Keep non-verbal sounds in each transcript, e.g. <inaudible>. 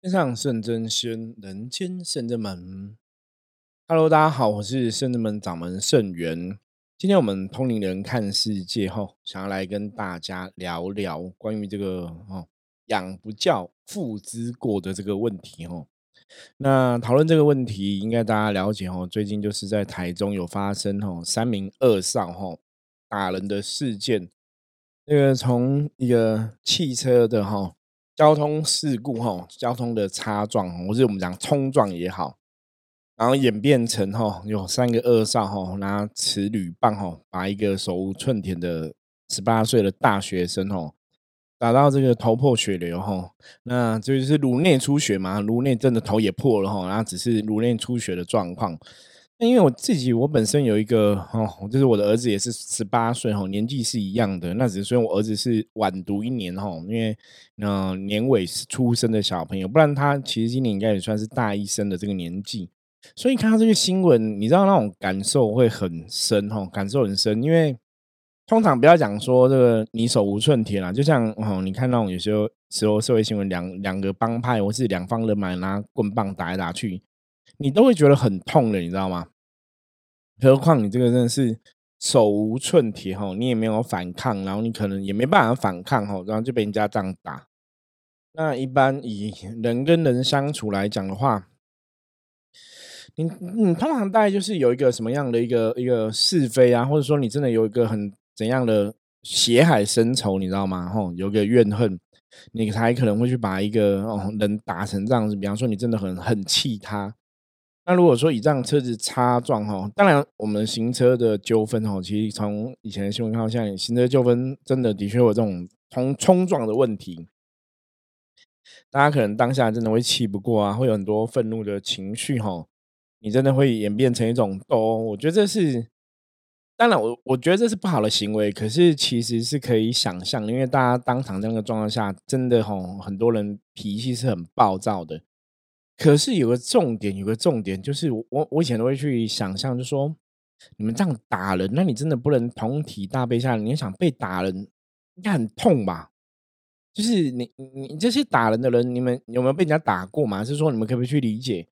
天上圣真仙，人间圣真门。Hello，大家好，我是圣真门掌门圣元。今天我们通灵人看世界哈，想要来跟大家聊聊关于这个哦养不教，父之过的这个问题哦。那讨论这个问题，应该大家了解哦。最近就是在台中有发生哦三名二少哈打人的事件，那个从一个汽车的哈。交通事故哈，交通的擦撞，或者我们讲冲撞也好，然后演变成哈，有三个恶少哈拿持铝棒哈，把一个手无寸铁的十八岁的大学生哈打到这个头破血流哈，那就是颅内出血嘛，颅内真的头也破了哈，然后只是颅内出血的状况。那因为我自己，我本身有一个哦，就是我的儿子也是十八岁哈，年纪是一样的。那只是说我儿子是晚读一年哈，因为呃年尾出生的小朋友，不然他其实今年应该也算是大一生的这个年纪。所以看到这个新闻，你知道那种感受会很深哈，感受很深。因为通常不要讲说这个你手无寸铁啦，就像哦，你看那种有时候时候社会新闻，两两个帮派或是两方人马拿棍棒打来打去。你都会觉得很痛的，你知道吗？何况你这个真的是手无寸铁哈，你也没有反抗，然后你可能也没办法反抗哈，然后就被人家这样打。那一般以人跟人相处来讲的话，你你通常大概就是有一个什么样的一个一个是非啊，或者说你真的有一个很怎样的血海深仇，你知道吗？吼，有个怨恨，你才可能会去把一个哦人打成这样子。比方说，你真的很很气他。那如果说以这样车子擦撞哈，当然我们行车的纠纷哈，其实从以前的新闻看到现在，行车纠纷真的的确有这种冲冲撞的问题。大家可能当下真的会气不过啊，会有很多愤怒的情绪哈，你真的会演变成一种斗殴。我觉得这是，当然我我觉得这是不好的行为，可是其实是可以想象，因为大家当场这样的状况下，真的哈，很多人脾气是很暴躁的。可是有个重点，有个重点就是我我以前都会去想象，就说你们这样打人，那你真的不能同体大悲下，你想被打人应该很痛吧？就是你你这些打人的人，你们有没有被人家打过嘛？是说你们可不可以去理解？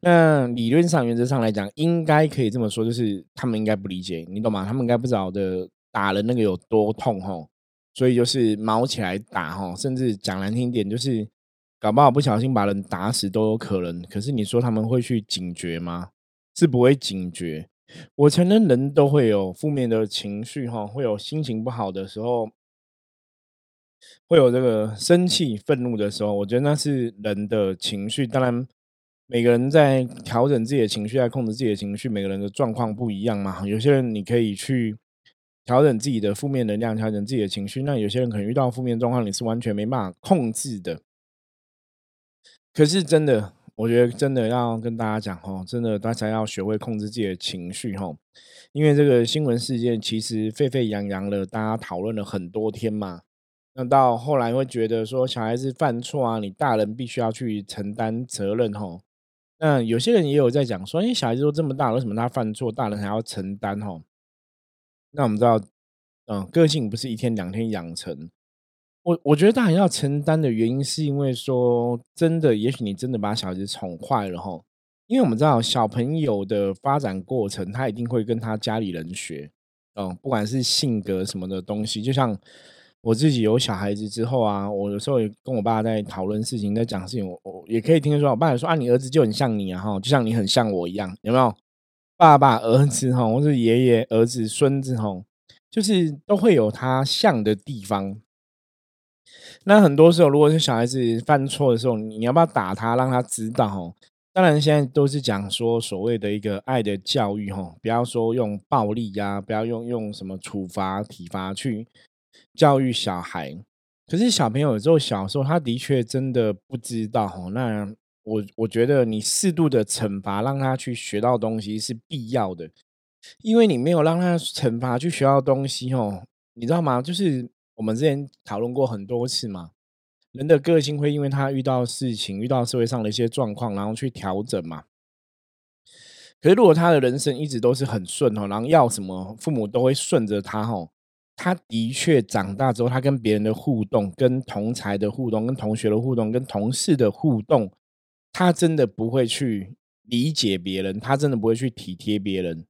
那理论上、原则上来讲，应该可以这么说，就是他们应该不理解，你懂吗？他们应该不知道的打人那个有多痛吼，所以就是毛起来打吼，甚至讲难听点就是。搞不好不小心把人打死都有可能，可是你说他们会去警觉吗？是不会警觉。我承认人都会有负面的情绪，哈，会有心情不好的时候，会有这个生气、愤怒的时候。我觉得那是人的情绪。当然，每个人在调整自己的情绪，在控制自己的情绪，每个人的状况不一样嘛。有些人你可以去调整自己的负面能量，调整自己的情绪。那有些人可能遇到负面状况，你是完全没办法控制的。可是真的，我觉得真的要跟大家讲哦，真的大家要学会控制自己的情绪哈，因为这个新闻事件其实沸沸扬扬了，大家讨论了很多天嘛。那到后来会觉得说，小孩子犯错啊，你大人必须要去承担责任吼。那有些人也有在讲说，因为小孩子都这么大，为什么他犯错，大人还要承担吼？那我们知道，嗯，个性不是一天两天养成。我我觉得大人要承担的原因，是因为说真的，也许你真的把小孩子宠坏了哈。因为我们知道小朋友的发展过程，他一定会跟他家里人学，嗯，不管是性格什么的东西。就像我自己有小孩子之后啊，我有时候也跟我爸在讨论事情，在讲事情，我我也可以听得说，我爸说啊，你儿子就很像你啊，哈，就像你很像我一样，有没有？爸爸、儿子哈，或是爷爷、儿子、孙子哈，就是都会有他像的地方。那很多时候，如果是小孩子犯错的时候，你要不要打他，让他知道？哦，当然现在都是讲说所谓的一个爱的教育，哈，不要说用暴力呀，不要用用什么处罚体罚去教育小孩。可是小朋友有时候小时候，他的确真的不知道，哈。那我我觉得你适度的惩罚，让他去学到东西是必要的，因为你没有让他惩罚去学到东西，哦，你知道吗？就是。我们之前讨论过很多次嘛，人的个性会因为他遇到事情、遇到社会上的一些状况，然后去调整嘛。可是如果他的人生一直都是很顺哦，然后要什么父母都会顺着他哦，他的确长大之后，他跟别人的互动、跟同才的互动、跟同学的互动、跟同事的互动，他真的不会去理解别人，他真的不会去体贴别人，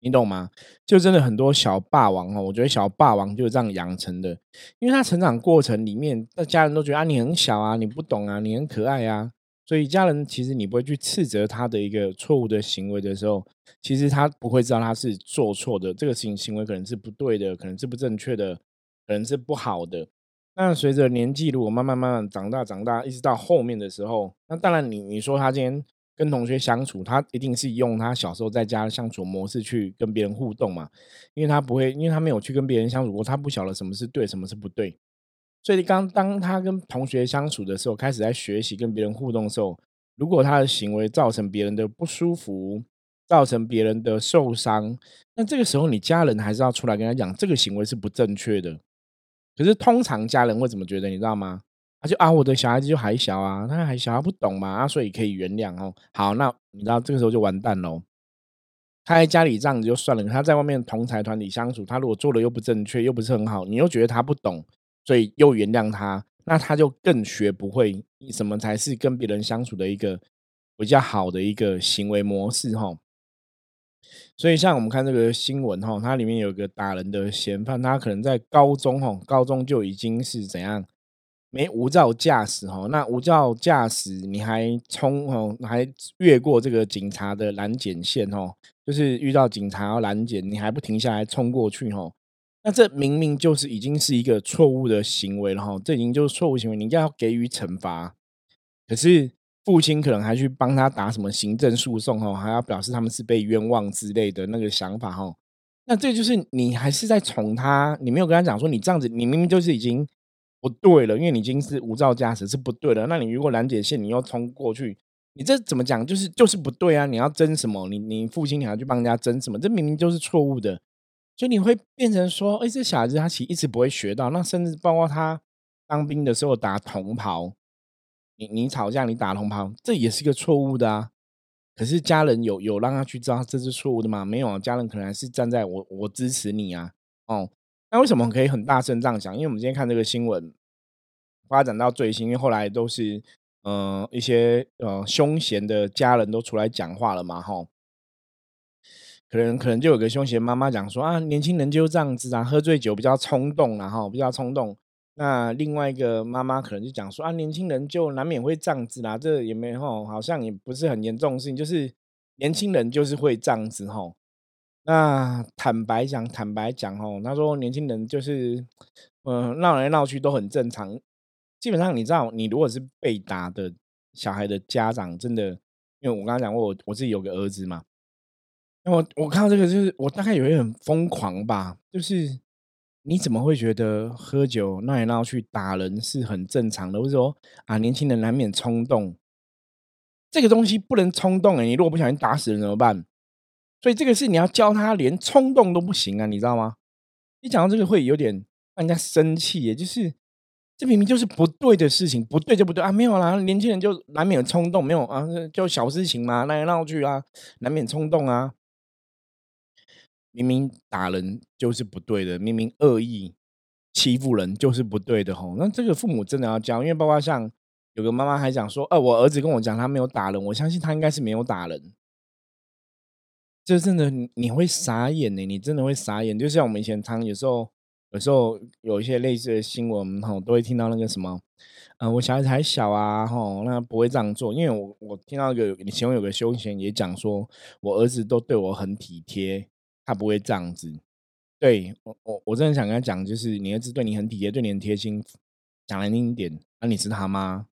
你懂吗？就真的很多小霸王哦，我觉得小霸王就是这样养成的，因为他成长过程里面，那家人都觉得啊，你很小啊，你不懂啊，你很可爱啊。所以家人其实你不会去斥责他的一个错误的行为的时候，其实他不会知道他是做错的，这个行行为可能是不对的，可能是不正确的，可能是不好的。那随着年纪如果慢慢慢慢长大长大，一直到后面的时候，那当然你你说他今天跟同学相处，他一定是用他小时候在家的相处模式去跟别人互动嘛，因为他不会，因为他没有去跟别人相处过，他不晓得什么是对，什么是不对。所以，刚当他跟同学相处的时候，开始在学习跟别人互动的时候，如果他的行为造成别人的不舒服，造成别人的受伤，那这个时候你家人还是要出来跟他讲，这个行为是不正确的。可是通常家人会怎么觉得？你知道吗？他就啊，我的小孩子就还小啊，他还小，他不懂嘛，啊，所以可以原谅哦。好，那你知道这个时候就完蛋喽。他在家里这样子就算了，他在外面同财团里相处，他如果做的又不正确，又不是很好，你又觉得他不懂。所以又原谅他，那他就更学不会什么才是跟别人相处的一个比较好的一个行为模式哈。所以像我们看这个新闻哈，它里面有个打人的嫌犯，他可能在高中哈，高中就已经是怎样没无照驾驶哈。那无照驾驶你还冲哦，还越过这个警察的拦检线哦，就是遇到警察要拦检，你还不停下来冲过去哦。那这明明就是已经是一个错误的行为了哈，这已经就是错误行为，你应该要给予惩罚。可是父亲可能还去帮他打什么行政诉讼哦，还要表示他们是被冤枉之类的那个想法哦。那这就是你还是在宠他，你没有跟他讲说你这样子，你明明就是已经不对了，因为你已经是无照驾驶是不对的。那你如果拦截线你又冲过去，你这怎么讲？就是就是不对啊！你要争什么？你你父亲你要去帮人家争什么？这明明就是错误的。所以你会变成说，哎，这小孩子他其实一直不会学到，那甚至包括他当兵的时候打同袍，你你吵架你打同袍，这也是一个错误的啊。可是家人有有让他去知道这是错误的吗？没有啊，家人可能还是站在我我支持你啊。哦，那为什么可以很大声这样讲？因为我们今天看这个新闻发展到最新，因为后来都是嗯一些呃凶嫌的家人都出来讲话了嘛，哈。可能可能就有个凶险妈妈讲说啊，年轻人就这样子啊，喝醉酒比较冲动，然后比较冲动。那另外一个妈妈可能就讲说啊，年轻人就难免会这样子啦，这也没吼，好像也不是很严重的事情，就是年轻人就是会这样子吼。那坦白讲，坦白讲哦，他说年轻人就是嗯闹来闹去都很正常。基本上你知道，你如果是被打的小孩的家长，真的，因为我刚刚讲过，我我自己有个儿子嘛。那我我看到这个，就是我大概有一点疯狂吧，就是你怎么会觉得喝酒闹来闹去打人是很正常的？或者说啊，年轻人难免冲动，这个东西不能冲动哎，你如果不小心打死人怎么办？所以这个是你要教他连冲动都不行啊，你知道吗？你讲到这个会有点让人家生气，也就是这明明就是不对的事情，不对就不对啊，没有啦，年轻人就难免冲动，没有啊，就小事情嘛，闹来闹去啊，难免冲动啊。明明打人就是不对的，明明恶意欺负人就是不对的吼。那这个父母真的要教，因为包括像有个妈妈还讲说，呃，我儿子跟我讲他没有打人，我相信他应该是没有打人。就真的你会傻眼呢，你真的会傻眼。就像我们以前常有时候有时候有一些类似的新闻吼，都会听到那个什么，呃，我小孩子还小啊吼，那不会这样做。因为我我听到一个以前有个休闲也讲说，我儿子都对我很体贴。他不会这样子，对我我我真的想跟他讲，就是你儿子对你很体贴，对你很贴心，讲难听一点，那你是他妈，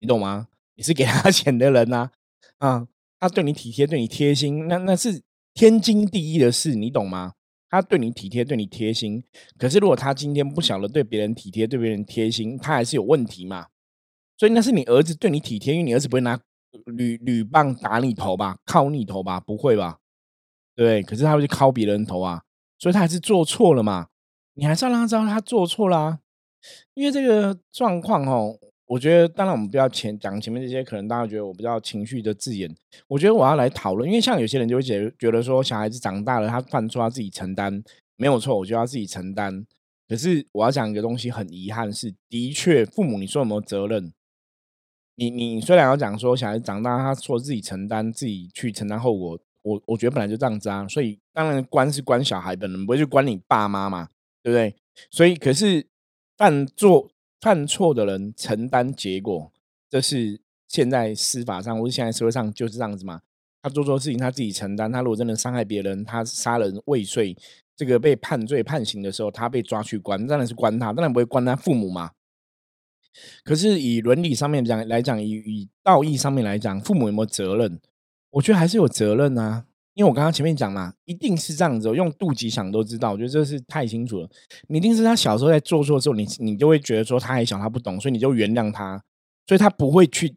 你懂吗？你是给他 <laughs> 钱的人呐，啊，他对你体贴，对你贴心，那那是天经地义的事，你懂吗？他对你体贴，对你贴心，可是如果他今天不晓得对别人体贴，对别人贴心，他还是有问题嘛？所以那是你儿子对你体贴，因为你儿子不会拿铝铝棒打你头吧，敲你头吧，不会吧？对，可是他会去敲别人头啊，所以他还是做错了嘛。你还是要让他知道他做错啦。因为这个状况哦，我觉得当然我们不要前讲前面这些，可能大家觉得我比较情绪的字眼。我觉得我要来讨论，因为像有些人就会觉觉得说，小孩子长大了，他犯错要自己承担，没有错，我就要自己承担。可是我要讲一个东西，很遗憾是，的确，父母你说有没有责任？你你虽然要讲说小孩子长大，他说自己承担，自己去承担后果，我我觉得本来就这样子啊。所以当然关是关小孩的人，不会去关你爸妈嘛，对不对？所以可是犯错犯错的人承担结果，这是现在司法上或是现在社会上就是这样子嘛。他做错事情他自己承担，他如果真的伤害别人，他杀人未遂，这个被判罪判刑的时候，他被抓去关，当然是关他，当然不会关他父母嘛。可是以伦理上面讲来讲，以以道义上面来讲，父母有没有责任？我觉得还是有责任啊。因为我刚刚前面讲嘛，一定是这样子，用肚脐想都知道。我觉得这是太清楚了。你一定是他小时候在做错的时候，你你就会觉得说他还小，他不懂，所以你就原谅他，所以他不会去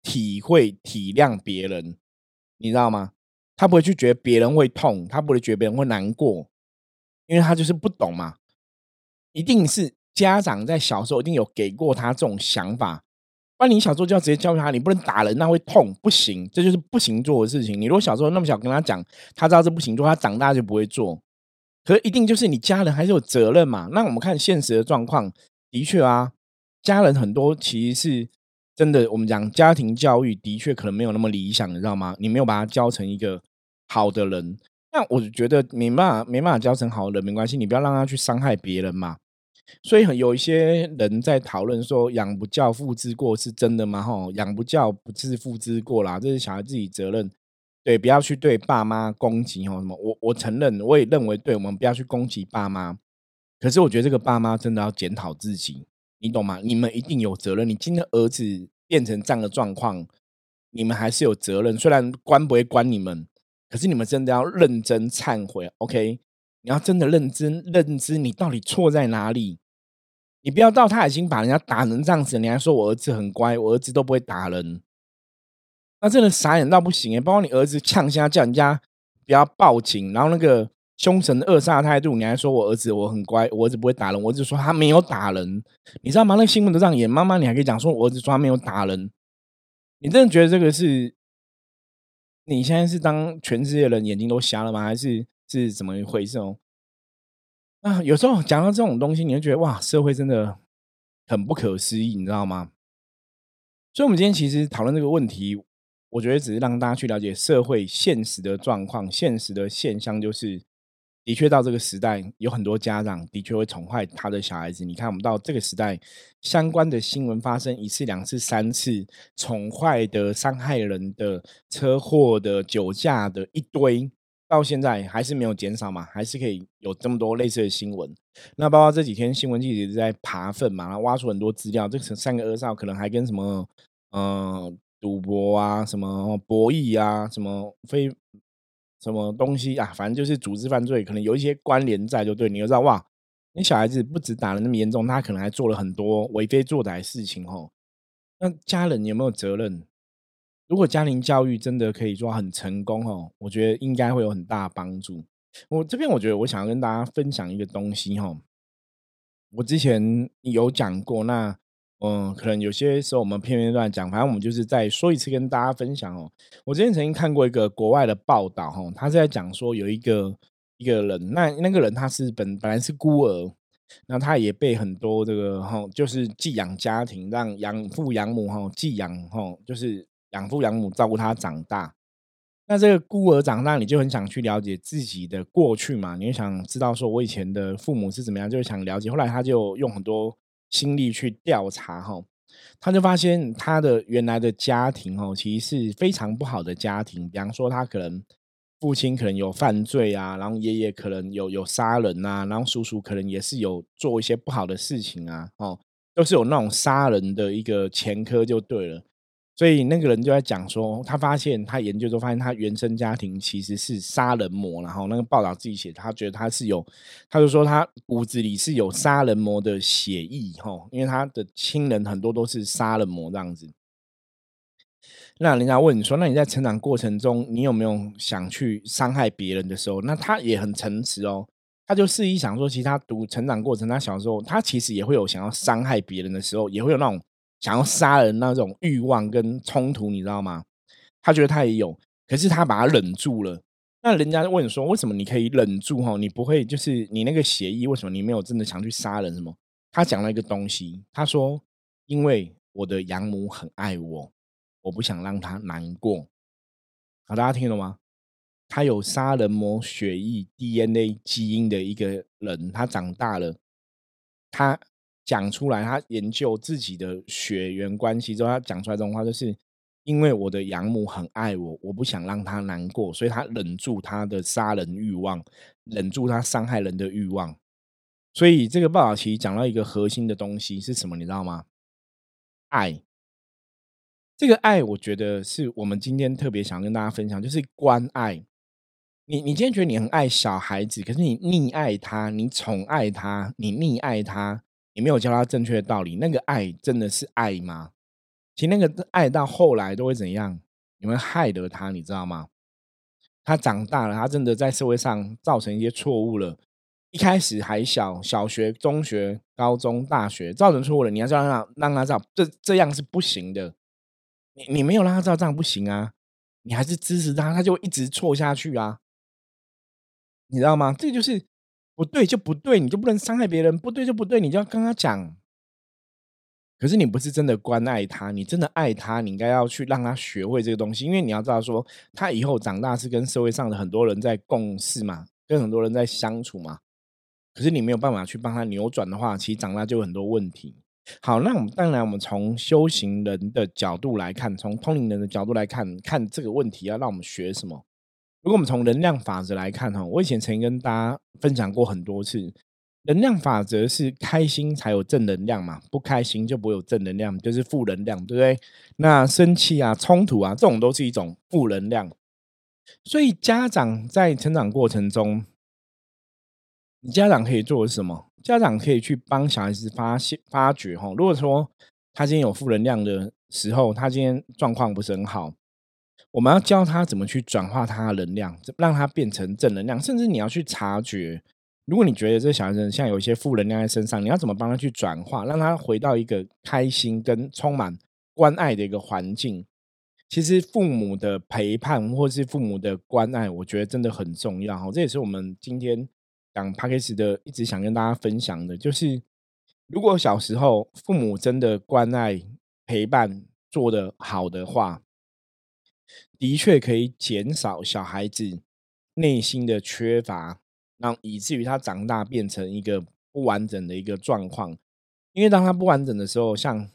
体会体谅别人。你知道吗？他不会去觉得别人会痛，他不会觉得别人会难过，因为他就是不懂嘛。一定是家长在小时候一定有给过他这种想法，不然你小时候就要直接教育他，你不能打人，那会痛，不行，这就是不行做的事情。你如果小时候那么小跟他讲，他知道这不行做，他长大就不会做。可是一定就是你家人还是有责任嘛。那我们看现实的状况，的确啊，家人很多其实是。真的，我们讲家庭教育的确可能没有那么理想，你知道吗？你没有把他教成一个好的人，那我觉得没办法，没办法教成好的人没关系，你不要让他去伤害别人嘛。所以很有一些人在讨论说“养不教，父之过”是真的吗？吼，养不教不是父之过啦，这是小孩自己责任。对，不要去对爸妈攻击吼什么。我我承认，我也认为，对我们不要去攻击爸妈。可是我觉得这个爸妈真的要检讨自己。你懂吗？你们一定有责任。你今天儿子变成这样的状况，你们还是有责任。虽然关不会关你们，可是你们真的要认真忏悔。OK，你要真的认真认知，你到底错在哪里？你不要到他已经把人家打成这样子，你还说我儿子很乖，我儿子都不会打人，那真的傻眼到不行哎！包括你儿子呛下叫人家不要报警，然后那个。凶神恶煞的态度，你还说我儿子我很乖，我儿子不会打人，我儿子说他没有打人，你知道吗？那新闻都这样演，妈妈你还可以讲说我儿子说他没有打人，你真的觉得这个是？你现在是当全世界人眼睛都瞎了吗？还是是怎么一回事哦？啊，有时候讲到这种东西，你就觉得哇，社会真的很不可思议，你知道吗？所以，我们今天其实讨论这个问题，我觉得只是让大家去了解社会现实的状况，现实的现象就是。的确，到这个时代，有很多家长的确会宠坏他的小孩子。你看，我们到这个时代，相关的新闻发生一次、两次、三次，宠坏的、伤害人的、车祸的、酒驾的一堆，到现在还是没有减少嘛？还是可以有这么多类似的新闻。那包括这几天新闻记者在爬粪嘛，然后挖出很多资料，这三个恶少可能还跟什么呃赌博啊、什么博弈啊、什么非。什么东西啊？反正就是组织犯罪，可能有一些关联在，就对你就知道哇，你小孩子不止打的那么严重，他可能还做了很多为非作歹的事情哦。那家人有没有责任？如果家庭教育真的可以做很成功哦，我觉得应该会有很大帮助。我这边我觉得我想要跟大家分享一个东西哈，我之前有讲过那。嗯，可能有些时候我们片片段讲，反正我们就是再说一次跟大家分享哦。我之前曾经看过一个国外的报道哈，他是在讲说有一个一个人，那那个人他是本本来是孤儿，那他也被很多这个哈，就是寄养家庭让养父养母哈寄养哈，就是养父养母照顾他长大。那这个孤儿长大，你就很想去了解自己的过去嘛？你就想知道说我以前的父母是怎么样，就想了解。后来他就用很多。心力去调查哈，他就发现他的原来的家庭哦，其实是非常不好的家庭。比方说，他可能父亲可能有犯罪啊，然后爷爷可能有有杀人啊，然后叔叔可能也是有做一些不好的事情啊，哦，都是有那种杀人的一个前科就对了。所以那个人就在讲说，他发现他研究之后发现他原生家庭其实是杀人魔，然后那个报道自己写，他觉得他是有，他就说他骨子里是有杀人魔的血意哈，因为他的亲人很多都是杀人魔这样子。那人家问你说，那你在成长过程中，你有没有想去伤害别人的时候？那他也很诚实哦，他就示意想说，其实他读成长过程，他小时候他其实也会有想要伤害别人的时候，也会有那种。想要杀人那种欲望跟冲突，你知道吗？他觉得他也有，可是他把他忍住了。那人家问说，为什么你可以忍住哈？你不会就是你那个协议，为什么你没有真的想去杀人？什么？他讲了一个东西，他说：“因为我的养母很爱我，我不想让她难过。”好，大家听懂吗？他有杀人魔血液 DNA 基因的一个人，他长大了，他讲出来，他研究自己的血缘关系之后，他讲出来这种话，就是。因为我的养母很爱我，我不想让她难过，所以他忍住他的杀人欲望，忍住他伤害人的欲望。所以这个报道其实讲到一个核心的东西是什么，你知道吗？爱。这个爱，我觉得是我们今天特别想跟大家分享，就是关爱。你你今天觉得你很爱小孩子，可是你溺爱他，你宠爱他，你溺爱他，你没有教他正确的道理，那个爱真的是爱吗？其实那个爱到后来都会怎样？你会害得他，你知道吗？他长大了，他真的在社会上造成一些错误了。一开始还小，小学、中学、高中、大学造成错误了，你要让他让他知道，这这样是不行的。你你没有让他知道这样不行啊，你还是支持他，他就一直错下去啊。你知道吗？这就是不对就不对，你就不能伤害别人，不对就不对，你就要跟他讲。可是你不是真的关爱他，你真的爱他，你应该要去让他学会这个东西，因为你要知道说，他以后长大是跟社会上的很多人在共事嘛，跟很多人在相处嘛。可是你没有办法去帮他扭转的话，其实长大就有很多问题。好，那我们当然我们从修行人的角度来看，从通灵人的角度来看，看这个问题要让我们学什么？如果我们从能量法则来看哈，我以前曾经跟大家分享过很多次。能量法则是开心才有正能量嘛，不开心就不会有正能量，就是负能量，对不对？那生气啊、冲突啊，这种都是一种负能量。所以家长在成长过程中，你家长可以做什么？家长可以去帮小孩子发现、发掘哈。如果说他今天有负能量的时候，他今天状况不是很好，我们要教他怎么去转化他的能量，让他变成正能量，甚至你要去察觉。如果你觉得这小孩子像有一些负能量在身上，你要怎么帮他去转化，让他回到一个开心跟充满关爱的一个环境？其实父母的陪伴或是父母的关爱，我觉得真的很重要。哈，这也是我们今天讲 p a c k a g e 的一直想跟大家分享的，就是如果小时候父母真的关爱陪伴做得好的话，的确可以减少小孩子内心的缺乏。让以至于他长大变成一个不完整的一个状况，因为当他不完整的时候，像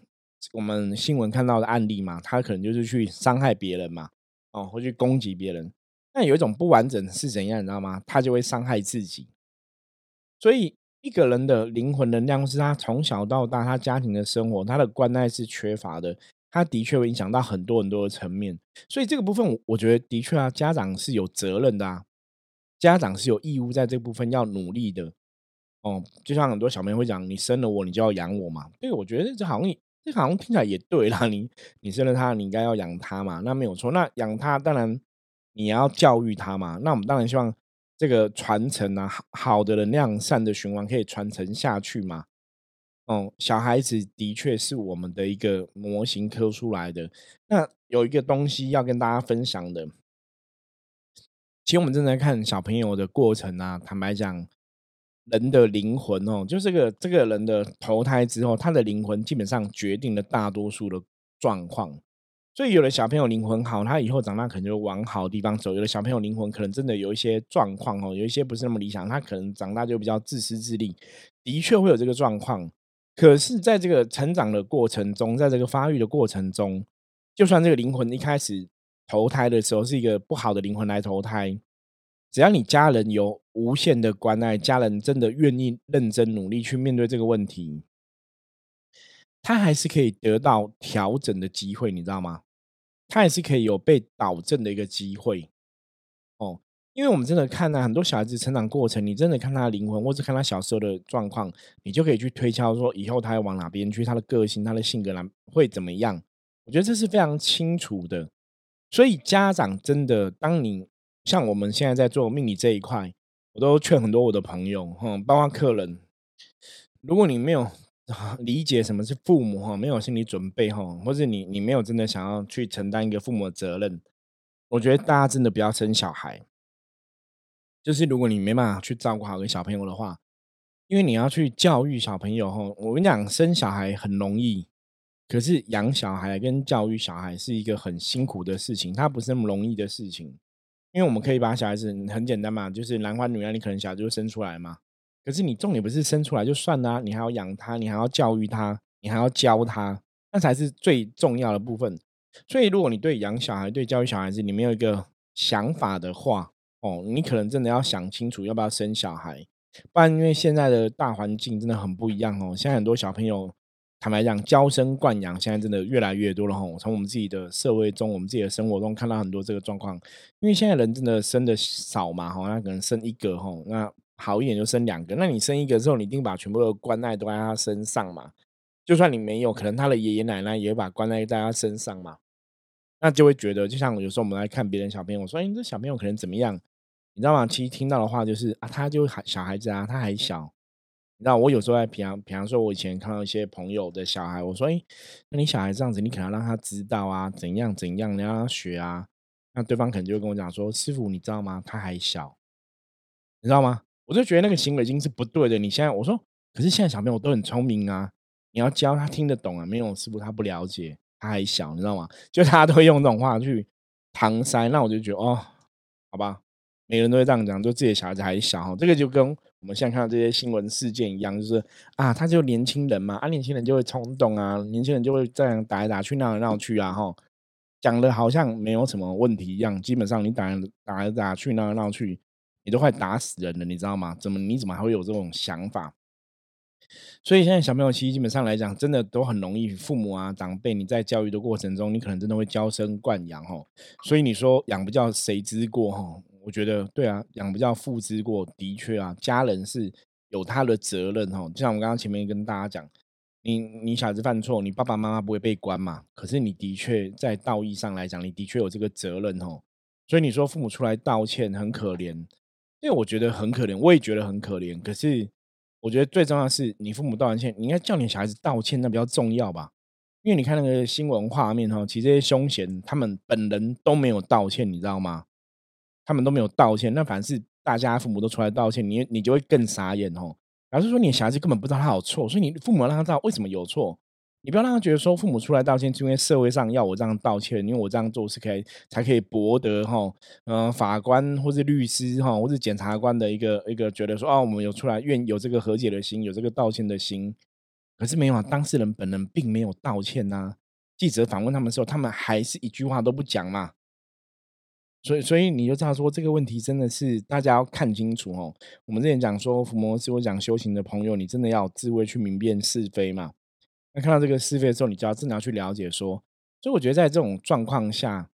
我们新闻看到的案例嘛，他可能就是去伤害别人嘛，哦，或去攻击别人。那有一种不完整是怎样，你知道吗？他就会伤害自己。所以一个人的灵魂能量是他从小到大他家庭的生活，他的关爱是缺乏的，他的确会影响到很多很多的层面。所以这个部分，我我觉得的确啊，家长是有责任的啊。家长是有义务在这部分要努力的，哦，就像很多小朋友会讲，你生了我，你就要养我嘛。对，我觉得这好像这好像听起来也对啦。你你生了他，你应该要养他嘛，那没有错。那养他当然你要教育他嘛。那我们当然希望这个传承啊，好的能量、善的循环可以传承下去嘛。哦，小孩子的确是我们的一个模型刻出来的。那有一个东西要跟大家分享的。其实我们正在看小朋友的过程啊，坦白讲，人的灵魂哦，就这个这个人的投胎之后，他的灵魂基本上决定了大多数的状况。所以有的小朋友灵魂好，他以后长大可能就往好地方走；有的小朋友灵魂可能真的有一些状况哦，有一些不是那么理想，他可能长大就比较自私自利，的确会有这个状况。可是，在这个成长的过程中，在这个发育的过程中，就算这个灵魂一开始。投胎的时候是一个不好的灵魂来投胎，只要你家人有无限的关爱，家人真的愿意认真努力去面对这个问题，他还是可以得到调整的机会，你知道吗？他也是可以有被导正的一个机会。哦，因为我们真的看到很多小孩子成长过程，你真的看他的灵魂，或者看他小时候的状况，你就可以去推敲说以后他要往哪边去，他的个性、他的性格来会怎么样？我觉得这是非常清楚的。所以家长真的，当你像我们现在在做命理这一块，我都劝很多我的朋友，哈，包括客人，如果你没有理解什么是父母，哈，没有心理准备，哈，或者你你没有真的想要去承担一个父母的责任，我觉得大家真的不要生小孩。就是如果你没办法去照顾好个小朋友的话，因为你要去教育小朋友哈，我跟你讲，生小孩很容易，可是养小孩跟教育小孩是一个很辛苦的事情，它不是那么容易的事情。因为我们可以把小孩子很简单嘛，就是男欢女爱，你可能小孩就生出来嘛。可是你重点不是生出来就算啦，你还要养他，你还要教育他，你还要教他，那才是最重要的部分。所以，如果你对养小孩、对教育小孩子，你没有一个想法的话，哦，你可能真的要想清楚要不要生小孩，不然因为现在的大环境真的很不一样哦。现在很多小朋友，坦白讲，娇生惯养，现在真的越来越多了吼。从我们自己的社会中，我们自己的生活中看到很多这个状况，因为现在人真的生的少嘛，吼，那可能生一个吼，那好一点就生两个。那你生一个之后，你一定把全部的关爱都在他身上嘛？就算你没有，可能他的爷爷奶奶也会把关爱在他身上嘛？那就会觉得，就像有时候我们来看别人小朋友，我说：“哎，你这小朋友可能怎么样？”你知道吗？其实听到的话就是啊，他就还小孩子啊，他还小。你知道，我有时候在平常，比方说，我以前看到一些朋友的小孩，我说：“哎，那你小孩这样子，你可能让他知道啊，怎样怎样，你让他学啊。”那对方可能就会跟我讲说：“师傅，你知道吗？他还小，你知道吗？”我就觉得那个行为已经是不对的。你现在我说，可是现在小朋友都很聪明啊，你要教他听得懂啊。没有师傅他不了解，他还小，你知道吗？<laughs> 就大家都会用这种话去搪塞，那我就觉得哦，好吧。每个人都会这样讲，就自己的小孩子还小哈，这个就跟我们现在看到这些新闻事件一样，就是啊，他就年轻人嘛，啊，年轻人就会冲动啊，年轻人就会这样打来打去，闹来闹去啊，哈，讲的好像没有什么问题一样，基本上你打打来打去，闹来闹去，你都快打死人了，你知道吗？怎么你怎么还会有这种想法？所以现在小朋友其实基本上来讲，真的都很容易，父母啊长辈你在教育的过程中，你可能真的会娇生惯养哦，所以你说养不教谁知过哦？我觉得对啊，养不教父之过，的确啊，家人是有他的责任哦。就像我刚刚前面跟大家讲，你你小孩子犯错，你爸爸妈妈不会被关嘛？可是你的确在道义上来讲，你的确有这个责任哦。所以你说父母出来道歉很可怜，因为我觉得很可怜，我也觉得很可怜。可是我觉得最重要是你父母道完歉，你应该叫你小孩子道歉，那比较重要吧？因为你看那个新闻画面哈，其实这些凶嫌他们本人都没有道歉，你知道吗？他们都没有道歉，那反正是大家父母都出来道歉，你你就会更傻眼哦。老师说你小孩子根本不知道他有错，所以你父母让他知道为什么有错，你不要让他觉得说父母出来道歉是因为社会上要我这样道歉，因为我这样做是可以才可以博得哈，嗯，法官或是律师哈，或是检察官的一个一个觉得说啊，我们有出来愿有这个和解的心，有这个道歉的心，可是没有啊，当事人本人并没有道歉呐。记者访问他们的时候，他们还是一句话都不讲嘛。所以，所以你就知道说这个问题真的是大家要看清楚哦。我们之前讲说伏魔师我讲修行的朋友，你真的要智慧去明辨是非嘛？那看到这个是非的时候，你就要真的要去了解说。所以我觉得在这种状况下，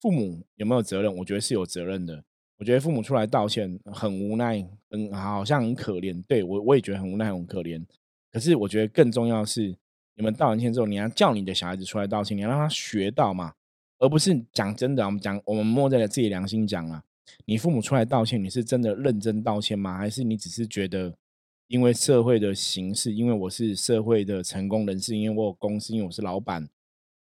父母有没有责任？我觉得是有责任的。我觉得父母出来道歉很无奈，嗯，好像很可怜。对我我也觉得很无奈，很可怜。可是我觉得更重要是，你们道完歉之后，你要叫你的小孩子出来道歉，你要让他学到嘛。而不是讲真的，我们讲我们摸着自己良心讲啊，你父母出来道歉，你是真的认真道歉吗？还是你只是觉得因为社会的形式，因为我是社会的成功人士，因为我有公司，因为我是老板，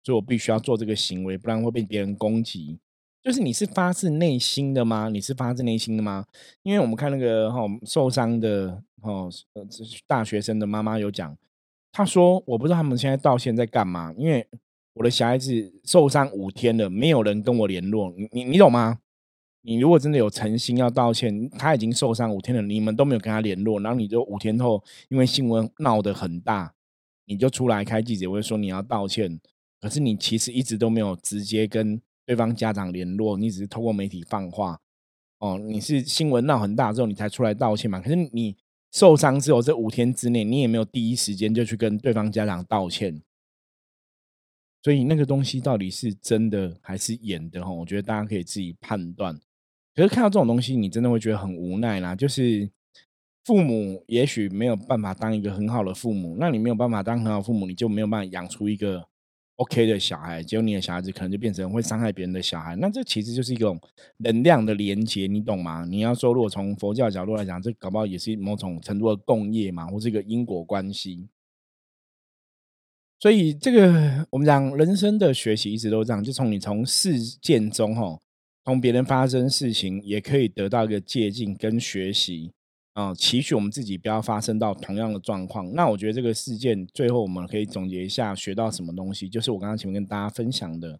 所以我必须要做这个行为，不然会被别人攻击。就是你是发自内心的吗？你是发自内心的吗？因为我们看那个哈受伤的哈呃大学生的妈妈有讲，她说我不知道他们现在道歉在干嘛，因为。我的小孩子受伤五天了，没有人跟我联络，你你你懂吗？你如果真的有诚心要道歉，他已经受伤五天了，你们都没有跟他联络，然后你就五天后因为新闻闹得很大，你就出来开记者会说你要道歉，可是你其实一直都没有直接跟对方家长联络，你只是透过媒体放话，哦，你是新闻闹很大之后你才出来道歉嘛？可是你受伤之后这五天之内，你也没有第一时间就去跟对方家长道歉。所以那个东西到底是真的还是演的哈？我觉得大家可以自己判断。可是看到这种东西，你真的会觉得很无奈啦。就是父母也许没有办法当一个很好的父母，那你没有办法当很好父母，你就没有办法养出一个 OK 的小孩。结果你的小孩子可能就变成会伤害别人的小孩。那这其实就是一种能量的连接，你懂吗？你要说，如果从佛教角度来讲，这搞不好也是某种程度的共业嘛，或是一个因果关系。所以这个我们讲人生的学习一直都这样，就从你从事件中哈，从别人发生事情，也可以得到一个借鉴跟学习啊，期许我们自己不要发生到同样的状况。那我觉得这个事件最后我们可以总结一下，学到什么东西，就是我刚刚前面跟大家分享的。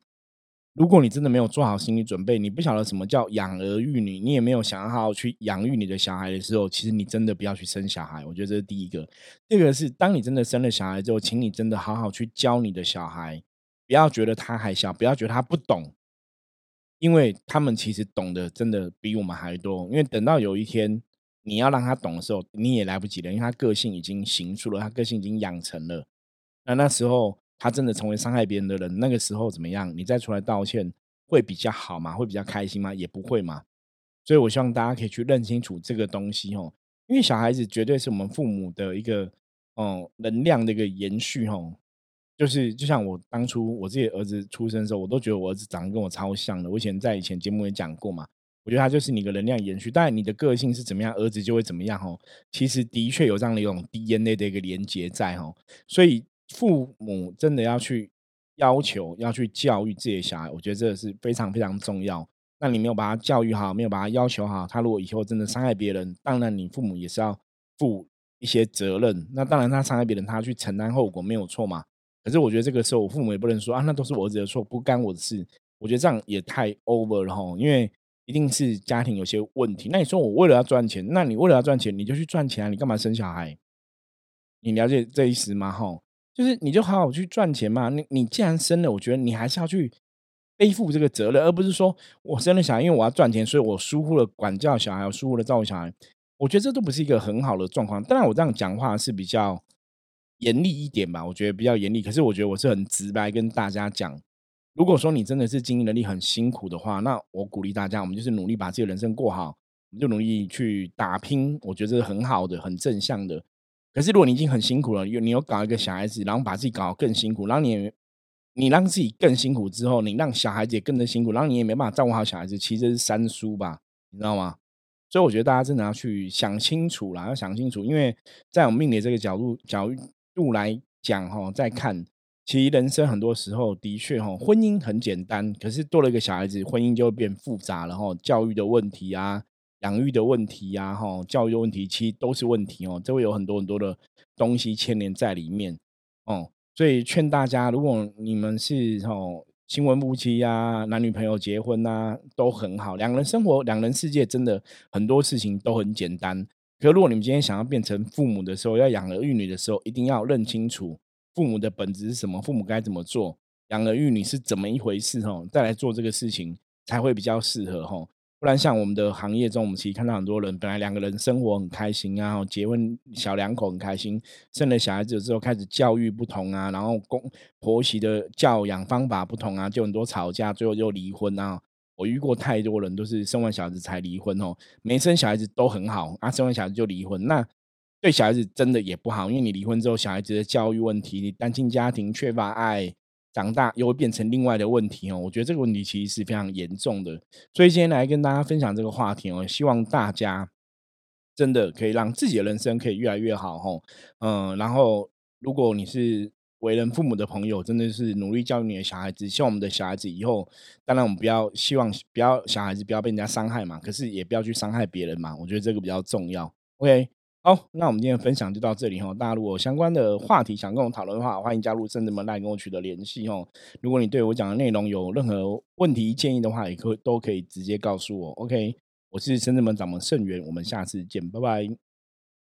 如果你真的没有做好心理准备，你不晓得什么叫养儿育女，你也没有想要好好去养育你的小孩的时候，其实你真的不要去生小孩。我觉得这是第一个。第二个是，当你真的生了小孩之后，请你真的好好去教你的小孩，不要觉得他还小，不要觉得他不懂，因为他们其实懂得真的比我们还多。因为等到有一天你要让他懂的时候，你也来不及了，因为他个性已经形出了，他个性已经养成了。那那时候。他真的成为伤害别人的人，那个时候怎么样？你再出来道歉会比较好吗？会比较开心吗？也不会嘛。所以我希望大家可以去认清楚这个东西哦，因为小孩子绝对是我们父母的一个哦能量的一个延续哦。就是就像我当初我自己儿子出生的时候，我都觉得我儿子长得跟我超像的。我以前在以前节目也讲过嘛，我觉得他就是你的能量延续。当然你的个性是怎么样，儿子就会怎么样哦。其实的确有这样的一种 DNA 的一个连接在哦，所以。父母真的要去要求、要去教育自己的小孩，我觉得这个是非常非常重要。那你没有把他教育好，没有把他要求好，他如果以后真的伤害别人，当然你父母也是要负一些责任。那当然他伤害别人，他去承担后果没有错嘛。可是我觉得这个时候，我父母也不能说啊，那都是我儿子的错，不干我的事。我觉得这样也太 over 了哈，因为一定是家庭有些问题。那你说我为了要赚钱，那你为了要赚钱，你就去赚钱啊，你干嘛生小孩？你了解这意思吗？哈。就是你就好好去赚钱嘛，你你既然生了，我觉得你还是要去背负这个责任，而不是说我生了小孩，因为我要赚钱，所以我疏忽了管教小孩，疏忽了照顾小孩。我觉得这都不是一个很好的状况。当然，我这样讲话是比较严厉一点吧，我觉得比较严厉。可是我觉得我是很直白跟大家讲，如果说你真的是经营能力很辛苦的话，那我鼓励大家，我们就是努力把自己的人生过好，我们就努力去打拼。我觉得这是很好的，很正向的。可是，如果你已经很辛苦了，又你又搞一个小孩子，然后把自己搞得更辛苦，然后你你让自己更辛苦之后，你让小孩子也更的辛苦，然后你也没办法照顾好小孩子，其实是三输吧，你知道吗？所以我觉得大家真的要去想清楚啦，要想清楚，因为在我们命理这个角度角度来讲哈，再看，其实人生很多时候的确哈，婚姻很简单，可是多了一个小孩子，婚姻就会变复杂了哈，教育的问题啊。养育的问题呀，哈，教育的问题，其实都是问题哦。这会有很多很多的东西牵连在里面哦。所以劝大家，如果你们是哦新婚夫妻呀，男女朋友结婚呐，都很好。两人生活，两人世界，真的很多事情都很简单。可如果你们今天想要变成父母的时候，要养儿育女的时候，一定要认清楚父母的本质是什么，父母该怎么做，养儿育女是怎么一回事哦，再来做这个事情才会比较适合哈。不然，像我们的行业中，我们其实看到很多人，本来两个人生活很开心啊，结婚小两口很开心，生了小孩子之后开始教育不同啊，然后公婆媳的教养方法不同啊，就很多吵架，最后就离婚啊。我遇过太多人，都是生完小孩子才离婚哦，没生小孩子都很好啊，生完小孩子就离婚，那对小孩子真的也不好，因为你离婚之后，小孩子的教育问题，你单亲家庭缺乏爱。长大又会变成另外的问题哦，我觉得这个问题其实是非常严重的，所以今天来跟大家分享这个话题哦，希望大家真的可以让自己的人生可以越来越好哦。嗯，然后如果你是为人父母的朋友，真的是努力教育你的小孩子，希望我们的小孩子以后，当然我们不要希望不要小孩子不要被人家伤害嘛，可是也不要去伤害别人嘛，我觉得这个比较重要。OK。好，那我们今天的分享就到这里哈。大家如果相关的话题想跟我讨论的话，欢迎加入圣智门来跟我取得联系哦。如果你对我讲的内容有任何问题建议的话，也可都可以直接告诉我。OK，我是圣智门掌门盛源，我们下次见，拜拜。